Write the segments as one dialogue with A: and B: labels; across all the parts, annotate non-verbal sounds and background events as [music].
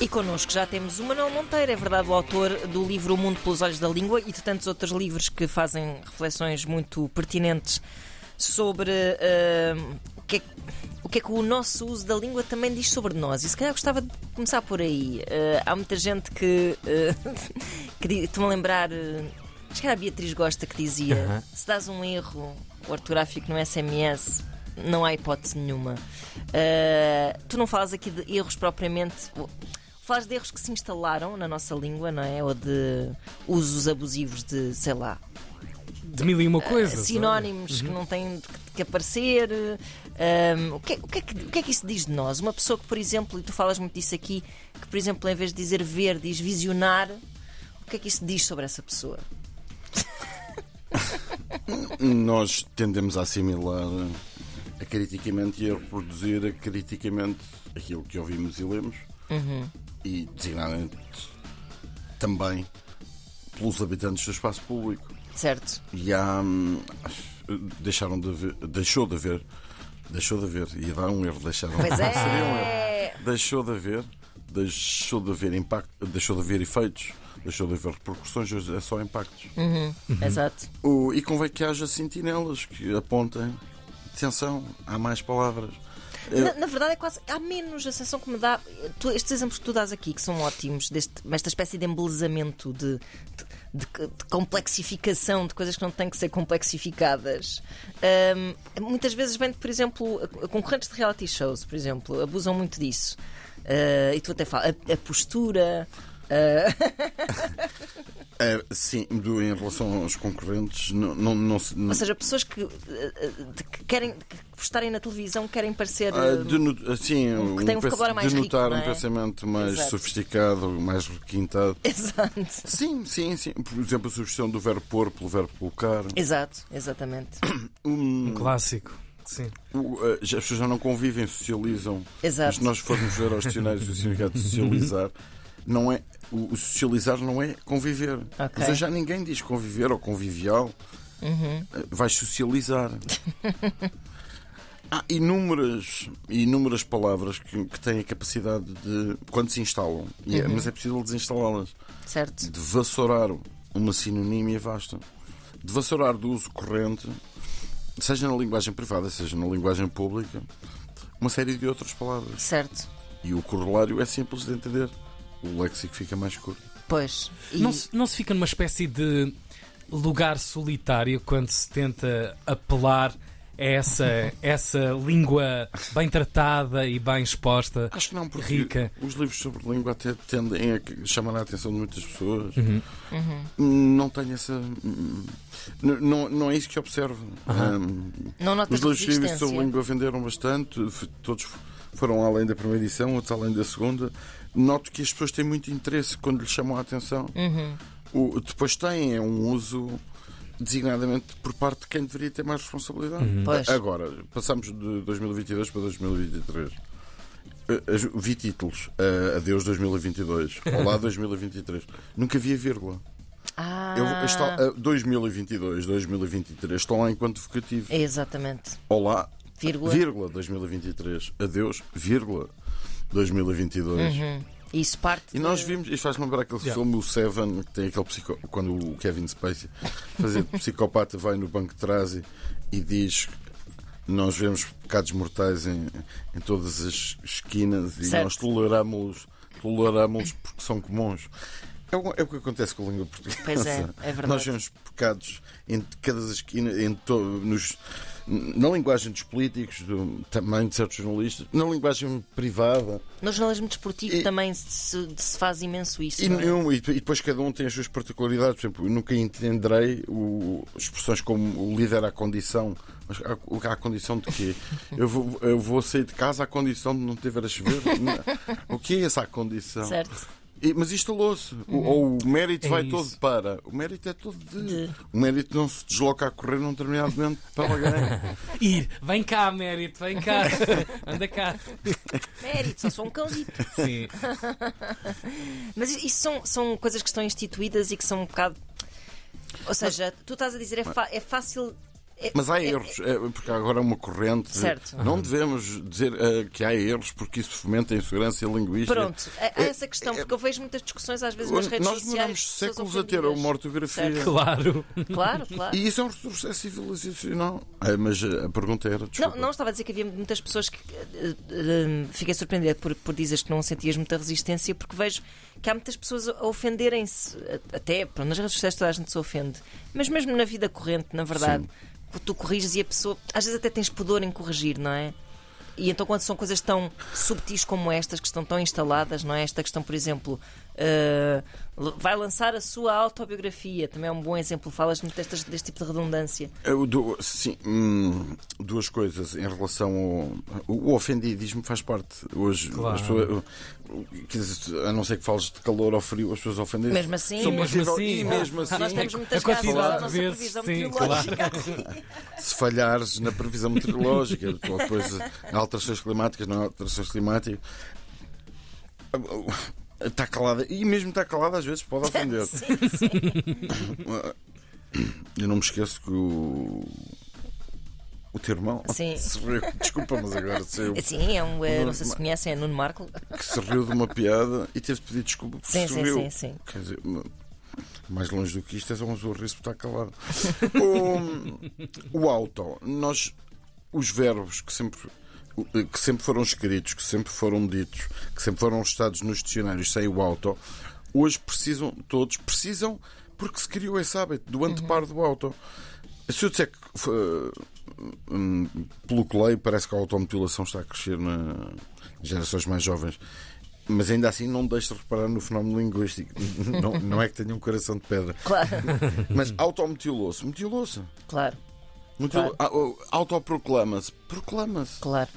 A: E connosco já temos o Manuel Monteiro, é verdade, o autor do livro O Mundo pelos Olhos da Língua e de tantos outros livros que fazem reflexões muito pertinentes sobre uh, o, que é, o, que é, que o nosso uso da língua também diz sobre nós. E se calhar gostava de começar por aí. Uh, há muita gente que. Uh, [laughs] que Estou-me a lembrar. acho que era a Beatriz Gosta que dizia: -huh. se dás um erro ortográfico no SMS não há hipótese nenhuma. Uh, tu não falas aqui de erros propriamente. Falas de erros que se instalaram na nossa língua, não é? Ou de usos abusivos de, sei lá.
B: De mil e uma coisas.
A: Uh, sinónimos uhum. que não têm que aparecer. Um, o, que, o, que é que, o que é que isso diz de nós? Uma pessoa que, por exemplo, e tu falas muito disso aqui, que, por exemplo, em vez de dizer ver, diz visionar, o que é que isso diz sobre essa pessoa? [laughs]
C: Nós tendemos a assimilar acriticamente e a reproduzir acriticamente aquilo que ouvimos e lemos uhum. E designadamente também pelos habitantes do espaço público.
A: Certo.
C: E há. Hum, deixaram de haver. Deixou de haver. Deixou de haver. Ia dar um erro. Deixaram
A: pois é.
C: Seria um erro. Deixou de haver. Deixou de haver impacto. Deixou de haver efeitos. Deixou de haver repercussões. É só impactos.
A: Uhum. Uhum. Exato.
C: O, e convém que haja sentinelas que apontem atenção, há mais palavras.
A: Na, na, verdade, é quase. Há menos a sensação que me dá. Tu, estes exemplos que tu dás aqui, que são ótimos, deste, esta espécie de embelezamento, de, de, de, de complexificação de coisas que não têm que ser complexificadas, um, muitas vezes vem, por exemplo, concorrentes de reality shows, por exemplo, abusam muito disso. Uh, e tu até falas, a, a postura. Uh... [laughs]
C: É, sim, do, em relação aos concorrentes, não, não, não,
A: não... Ou seja, pessoas que, eh, que querem que estarem na televisão querem parecer.
C: Ah, de, assim,
A: um, que tem um vocabulário mais
C: denotar
A: rico,
C: um pensamento mais Exato. sofisticado, mais requintado. [laughs]
A: Exato.
C: Sim, sim, sim. Por exemplo, a substituição do verbo pôr pelo verbo colocar.
A: Exato, exatamente. [coughs]
B: Um, um clássico. Sim.
C: Eh, as pessoas já não convivem, socializam.
A: Exato.
C: Mas se nós formos ver aos dicionários do significado de socializar, [laughs] não é, o, o socializar não é conviver. Okay. Já ninguém diz conviver ou convivial. Uhum. Eh, vais socializar. [laughs] Há inúmeras, inúmeras palavras que, que, têm a capacidade de. quando se instalam, é, uhum. mas é possível desinstalá-las.
A: Certo.
C: De vassourar uma sinonímia vasta. De vassourar do uso corrente, seja na linguagem privada, seja na linguagem pública, uma série de outras palavras.
A: Certo.
C: E o corolário é simples de entender o léxico fica mais curto.
A: Pois.
B: E... Não, se, não se fica numa espécie de lugar solitário quando se tenta apelar a essa, [laughs] essa língua bem tratada e bem exposta,
C: Acho que não, porque
B: rica.
C: os livros sobre língua até tendem a chamar a atenção de muitas pessoas. Uhum. Uhum. Não tenho essa. Não, não é isso que observo.
A: Uhum. Um,
C: os livros sobre língua venderam bastante, todos foram além da primeira edição, outros além da segunda noto que as pessoas têm muito interesse quando lhes chamam a atenção. Uhum. O, depois têm é um uso designadamente por parte de quem deveria ter mais responsabilidade. Uhum. Agora, passamos de 2022 para 2023. Vi títulos uh, Adeus 2022, [laughs] Olá 2023. Nunca vi a vírgula.
A: Ah.
C: Eu, está, uh, 2022, 2023 estão lá enquanto vocativo.
A: Exatamente.
C: Olá,
A: vírgula.
C: vírgula 2023. Adeus, vírgula 2022. Uhum.
A: Isso parte.
C: E nós vimos, isto faz-me lembrar aquele yeah. filme, o Seven, que tem aquele psico... quando o Kevin Spacey, fazia psicopata, vai no banco de trás e, e diz nós vemos pecados mortais em, em todas as esquinas e certo. nós toleramos-los toleramos porque são comuns. É o, é o, que acontece com a língua portuguesa.
A: Pois é, é [laughs] verdade.
C: Nós vemos pecados em cada esquina, em to, nos, na linguagem dos políticos, do, também de certos jornalistas, na linguagem privada.
A: No jornalismo desportivo e, também se, se, faz imenso isso.
C: E, é? e, depois cada um tem as suas particularidades. Por exemplo, eu nunca entenderei o, expressões como o líder à condição. Mas à, à condição de quê? Eu vou, eu vou sair de casa à condição de não ter a chover? [laughs] o que é essa condição?
A: Certo.
C: E, mas instalou-se. Uhum. Ou o mérito é vai isso. todo para. O mérito é todo de... de. O mérito não se desloca a correr num determinado momento para alguém. [laughs]
B: Ir, vem cá, mérito, vem cá. [laughs] Anda cá.
A: Mérito, só sou um cãozito.
B: Sim. [laughs]
A: mas isso são, são coisas que estão instituídas e que são um bocado. Ou seja, mas... tu estás a dizer é, é fácil
C: Mas há
A: é-
C: erros, é, porque agora é uma corrente.
A: Certo.
C: Não devemos dizer eh, que há erros porque isso fomenta a insegurança linguística.
A: Pronto, há há essa questão, porque eu vejo muitas discussões às vezes nas redes
C: Nós
A: sociais.
C: demoramos
A: pessoas
C: séculos a ter uma ortografia.
A: Certo.
B: Claro.
A: Claro, claro.
C: E isso é um retrocesso civilizacional. Ah, mas a pergunta era, desculpa.
A: Não, não, estava a dizer que havia muitas pessoas que. eh, eh, fiquei surpreendida por, por dizeres que não sentias muita resistência, porque vejo que há muitas pessoas a ofenderem-se. Até, pronto, nas redes sociais toda a gente se ofende. Mas mesmo na vida corrente, na verdade, tu corriges e a pessoa. Às vezes até tens pudor em corrigir, não é? E então, quando são coisas tão subtis como estas, que estão tão instaladas, não é? Esta questão, por exemplo, eh, vai lançar a sua autobiografia, também é um bom exemplo. Falas muito destas, deste tipo de redundância.
C: Eu dou- sim, hum, duas coisas em relação ao. O ofendidismo faz parte. Hoje,
B: Claro.
C: as pessoas, quer dizer, a não ser que fales de calor ou frio, as pessoas ofendem
A: Mesmo assim,
C: São
B: Mesmo assim,
C: e mesmo assim,
A: Nós temos muitas casas na nossa
B: vezes,
A: previsão
B: sim,
A: meteorológica. [laughs]
C: se falhares na previsão meteorológica, [laughs] ou depois em alterações climáticas, não há alterações climáticas. Está calada, e mesmo está calada às vezes pode ofender. [laughs]
A: Sim, sim.
C: Eu não me esqueço que o. O teu irmão
A: Sim. [laughs]
C: se riu, desculpa, mas agora saiu,
A: Sim, é um. eh, Não sei se conhecem, é Nuno Marco.
C: que se riu de uma piada e teve de pedir desculpa porque
A: Sim,
C: se
A: sim,
C: riu.
A: sim, sim.
C: Quer dizer, mais longe do que isto é só um sorriso porque está calado. [laughs] o, o auto, nós, os verbos que sempre, que sempre foram escritos, que sempre foram ditos, que sempre foram estados nos dicionários sem o auto, hoje precisam, todos precisam, porque se criou esse hábito do anteparo do auto. Se eu disser que, eh, hum, pelo que leio, parece que a automutilação está a crescer nas gerações mais jovens. Mas ainda assim não deixe de reparar no fenómeno linguístico. [laughs] Não, não é que tenha um coração de pedra.
A: Claro, [laughs]
C: Mas automutilou-se. Mutilou-se.
A: claro,
C: Mutilou- oh, Autoproclama-se. Proclama-se.
A: claro.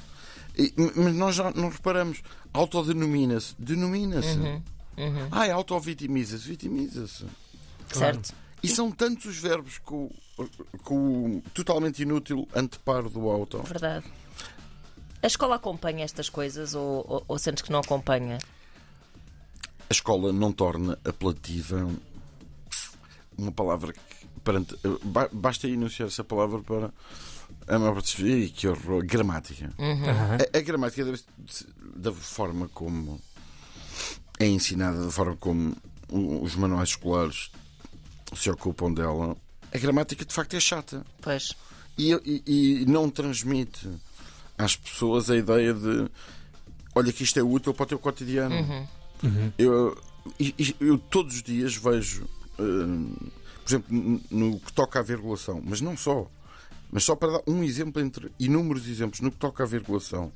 C: E- Mas nós já não reparamos. Autodenomina-se. Denomina-se.
A: Uhum,
C: Ah, é autovitimiza-se. Vitimiza-se.
A: Certo.
C: E são tantos os verbos com, com o totalmente inútil anteparo do auto.
A: Verdade. A escola acompanha estas coisas ou, ou, ou sentes que não acompanha?
C: A escola não torna apelativa uma palavra que perante, ba- basta enunciar essa palavra para a maior parte das pessoas, "Ih, que horror, gramática. A, a gramática deve da forma como é ensinada, da forma como os manuais escolares se ocupam dela. A gramática de facto é chata
A: Pois.
C: e, e- e não transmite às pessoas a ideia de olha que isto é útil para o teu cotidiano. Eu, e- e- eu todos os dias vejo, hum, por exemplo, no que toca à virgulação, mas não só, mas só para dar um exemplo entre inúmeros exemplos no que toca à virgulação.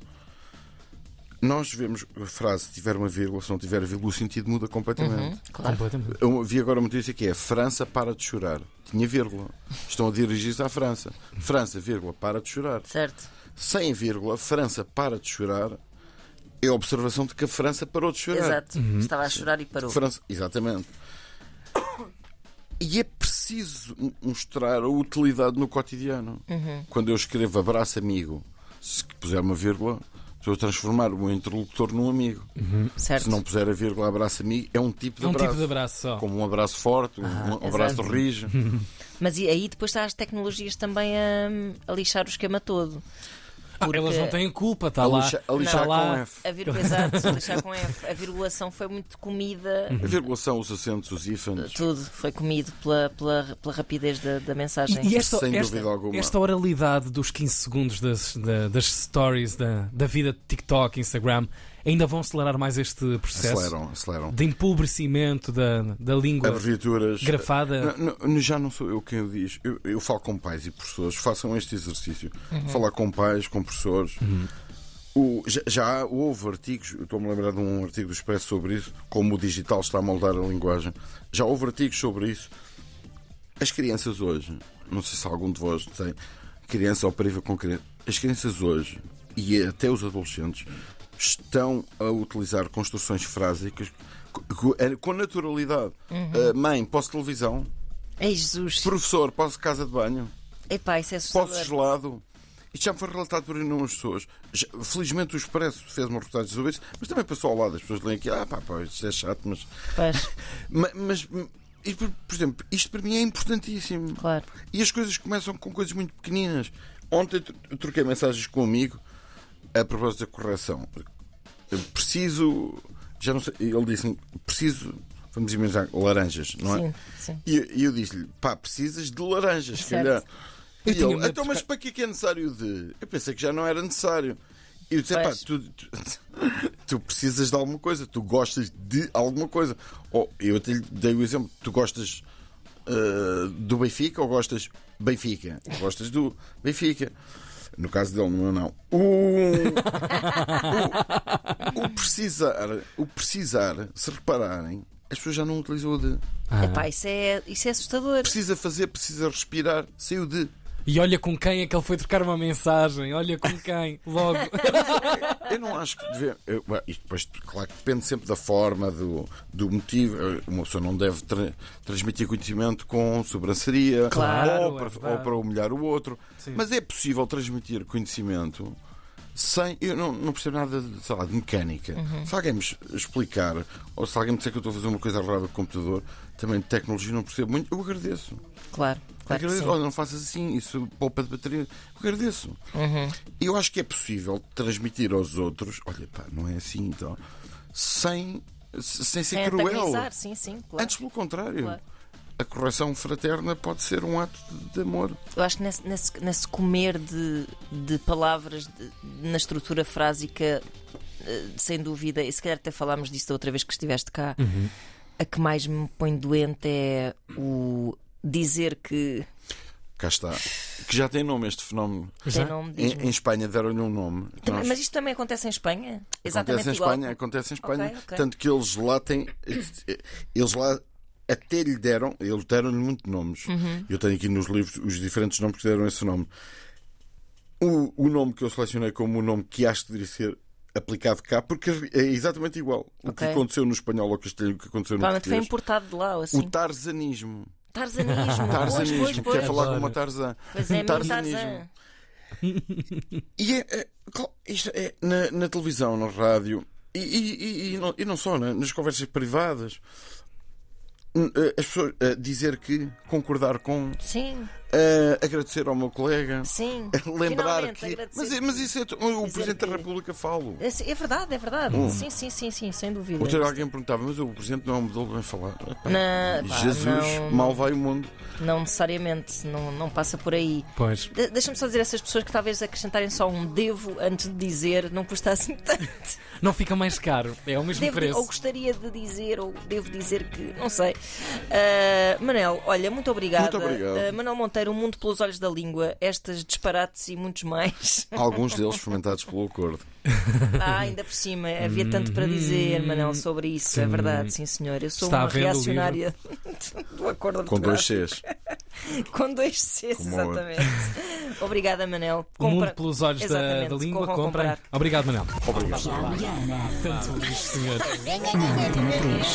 C: Nós vemos a frase se tiver uma vírgula, se não tiver vírgula, o sentido muda completamente.
A: Claro.
B: Completamente.
C: Eu vi agora uma notícia que é França para de chorar. Tinha vírgula. Estão a dirigir-se à França. França, vírgula, para de chorar.
A: Certo.
C: Sem vírgula, França para de chorar. É a observação de que a França parou de chorar.
A: Exato. Estava a chorar e parou.
C: França, exatamente. E é preciso mostrar a utilidade no cotidiano. Quando eu escrevo abraço amigo, se puser uma vírgula, estou a transformar o interlocutor num amigo.
A: Certo.
C: Se não puser a vírgula abraço amigo, é um tipo de
B: É um
C: abraço.
B: tipo de abraço só.
C: Como um abraço forte, um, um abraço rijo. [laughs]
A: Mas aí depois está as tecnologias também a, a lixar o esquema todo.
B: Ah,
A: Porque-
B: elas não têm culpa, está
C: A
B: lá.
C: lixa- a lixar com. F.
A: A vírgula, exato, a lixar com F. A virgulação foi muito comida.
C: A virgulação, os acentos, os hífenes.
A: Tudo foi comido pela, pela, pela rapidez da, da mensagem.
B: E esta,
C: Sem
B: esta,
C: dúvida alguma.
B: esta oralidade dos 15 segundos das, da- das stories da, da vida de TikTok, Instagram, ainda vão acelerar mais este processo
C: Aceleram, aceleram.
B: de empobrecimento da, da língua
C: Abreviaturas.
B: grafada.
C: Não, não, já não sou eu quem o diz. Eu, eu falo com pais e professores. Façam este exercício.
B: Uhum.
C: Falar com pais, com professores. O- já, já houve artigos, estou-me a lembrar de um artigo do Expresso sobre isso, como o digital está a moldar a linguagem. Já houve artigos sobre isso. As crianças hoje, não sei se algum de vós tem criança ou priva com criança, as crianças hoje e até os adolescentes estão a utilizar construções frásicas co- com naturalidade.
A: Uhum.
C: Uh, mãe, posso televisão?
A: Jesus!
C: Professor, posso casa de banho?
A: Epá, isso é
C: Posso gelado? Isto já me foi relatado por inúmeras pessoas. Felizmente o Expresso fez uma reportagem sobre isso, mas também passou ao lado. As pessoas leem aqui, ah pá, pá isto é chato, mas [laughs] Mas, e, por, exemplo, isto para mim é importantíssimo.
A: Claro.
C: E as coisas começam com coisas muito pequeninas. Ontem troquei mensagens com um amigo a propósito da correção. Eu preciso. Já não sei. Ele disse-me: preciso. Vamos imaginar laranjas, não é?
A: Sim, sim.
C: E e eu disse-lhe: pá, precisas de laranjas, se
A: Certo.
C: calhar. E
B: Eu
C: ele: então, mas para que é que é necessário de. Eu pensei que já não era necessário. E eu disse: pá, tu, tu, [laughs] tu precisas de alguma coisa, tu gostas de alguma coisa. Ou eu até lhe dei o exemplo: tu gostas uh, do Benfica ou gostas Benfica? Gostas do Benfica. No caso dele, no meu não. O, o, o precisar, o precisar, se repararem, as pessoas já não utilizam o de.
A: Epá, isso é, isso é assustador.
C: Precisa fazer, precisa respirar, saiu de.
B: E olha com quem é que ele foi trocar uma mensagem. Olha com quem. Logo. [laughs]
C: Eu não acho que deve. eu- bem, Isto depois, claro que depende sempre da forma, do, do motivo. Uma pessoa não deve tra- transmitir conhecimento com sobranceria
A: Claro,
C: ou,
B: é
C: para,
B: verdade.
C: ou para humilhar o outro.
B: Sim.
C: Mas é possível transmitir conhecimento sem. Eu não, não percebo nada de, lá, de mecânica. Se alguém me explicar, ou se alguém me disser que eu estou a fazer uma coisa errada com o computador, também de tecnologia não percebo muito, eu agradeço.
A: Claro, claro
C: agradeço. Olha, não faças assim, isso poupa de bateria. Eu agradeço.
A: Uhum.
C: Eu acho que é possível transmitir aos outros, olha pá, não é assim então, sem, sem ser
A: Sem
C: cruel.
A: sim, sim, claro.
C: Antes, pelo contrário.
A: Claro.
C: A correção fraterna pode ser um ato de- de amor.
A: Eu acho que nesse, nesse, nesse comer de, de palavras de- na estrutura frásica, eh, sem dúvida, e se calhar até falámos disso da outra vez que estiveste cá, a que mais me põe doente é o dizer que
C: Cá está. Que já tem nome este fenómeno.
B: Já?
A: tem nome,
C: Em, em Espanha deram-lhe um nome.
A: Também-
C: Nós-
A: Mas isto também acontece em Espanha? Exatamente
C: acontece em
A: igual.
C: Espanha, acontece em Espanha.
A: Ok, ok.
C: Tanto que eles lá têm. Eles lá até lhe deram, eles deram-lhe muitos nomes.
A: Uhum.
C: Eu tenho aqui nos livros os diferentes nomes que deram esse nome. O, o nome que eu selecionei como o nome que acho que deveria ser aplicado cá, porque é exatamente igual. O que aconteceu no espanhol ou castelhano, o que aconteceu no
A: Provavelmente foi
C: português.
A: importado de lá, assim.
C: O tarzanismo.
A: Tarzanismo.
C: Tarzanismo, [laughs]
A: pois, pois,
C: que
A: pois.
C: falar
B: Adoro.
C: como uma Tarzan.
A: Pois é,
C: Tarzanismo.
A: Tarzan.
C: E é, é, isto é na, na televisão, na rádio e, e- e- e não, e não só, né, nas conversas privadas. Eh, As pessoas eh, dizer que concordar com,
A: Sim,
C: eh, agradecer ao meu colega,
A: sim. [laughs]
C: lembrar que. Mas, mas isso é. t- O
A: Dizer
C: Presidente
A: que-
C: da República falo.
A: É, é verdade, é verdade. Sim, sim, sim, sim, sem dúvida.
C: Outro dia alguém perguntava, mas o Presidente não é um modelo bem falar.
A: Na-
C: Jesus,
A: não-
C: mal vai o mundo.
A: Não necessariamente, não, não passa por aí.
B: Pois.
A: De- Deixa-me só dizer a essas pessoas que talvez acrescentarem só um devo antes de dizer, não custa assim tanto. [laughs]
B: Não fica mais caro. É o mesmo
A: Devo,
B: preço.
A: ou gostaria de dizer, ou devo dizer que, não sei. Ah, Manel, olha, muito obrigada.
C: Muito obrigado.
A: Ah, Manuel Monteiro, O Mundo pelos Olhos da Língua, estas disparates e muitos mais. [laughs]
C: Alguns deles fomentados pelo acordo.
A: Ah, ainda por cima, havia tanto para dizer, Manel, sobre isso. É
B: Sim.
A: verdade, sim senhor. Eu sou
B: Está
A: uma reacionária [laughs] do acordo
C: Com dois. Cs. [laughs]
A: Com dois Cs,
C: Como
A: exatamente. Obrigada, Manel.
B: O mundo
A: Compra-
B: pelos olhos da,
A: Exatamente,
B: da língua, comprem. Obrigado, Manel.
C: Obrigado.
B: Tanto isto, senhor.
D: Antena 3.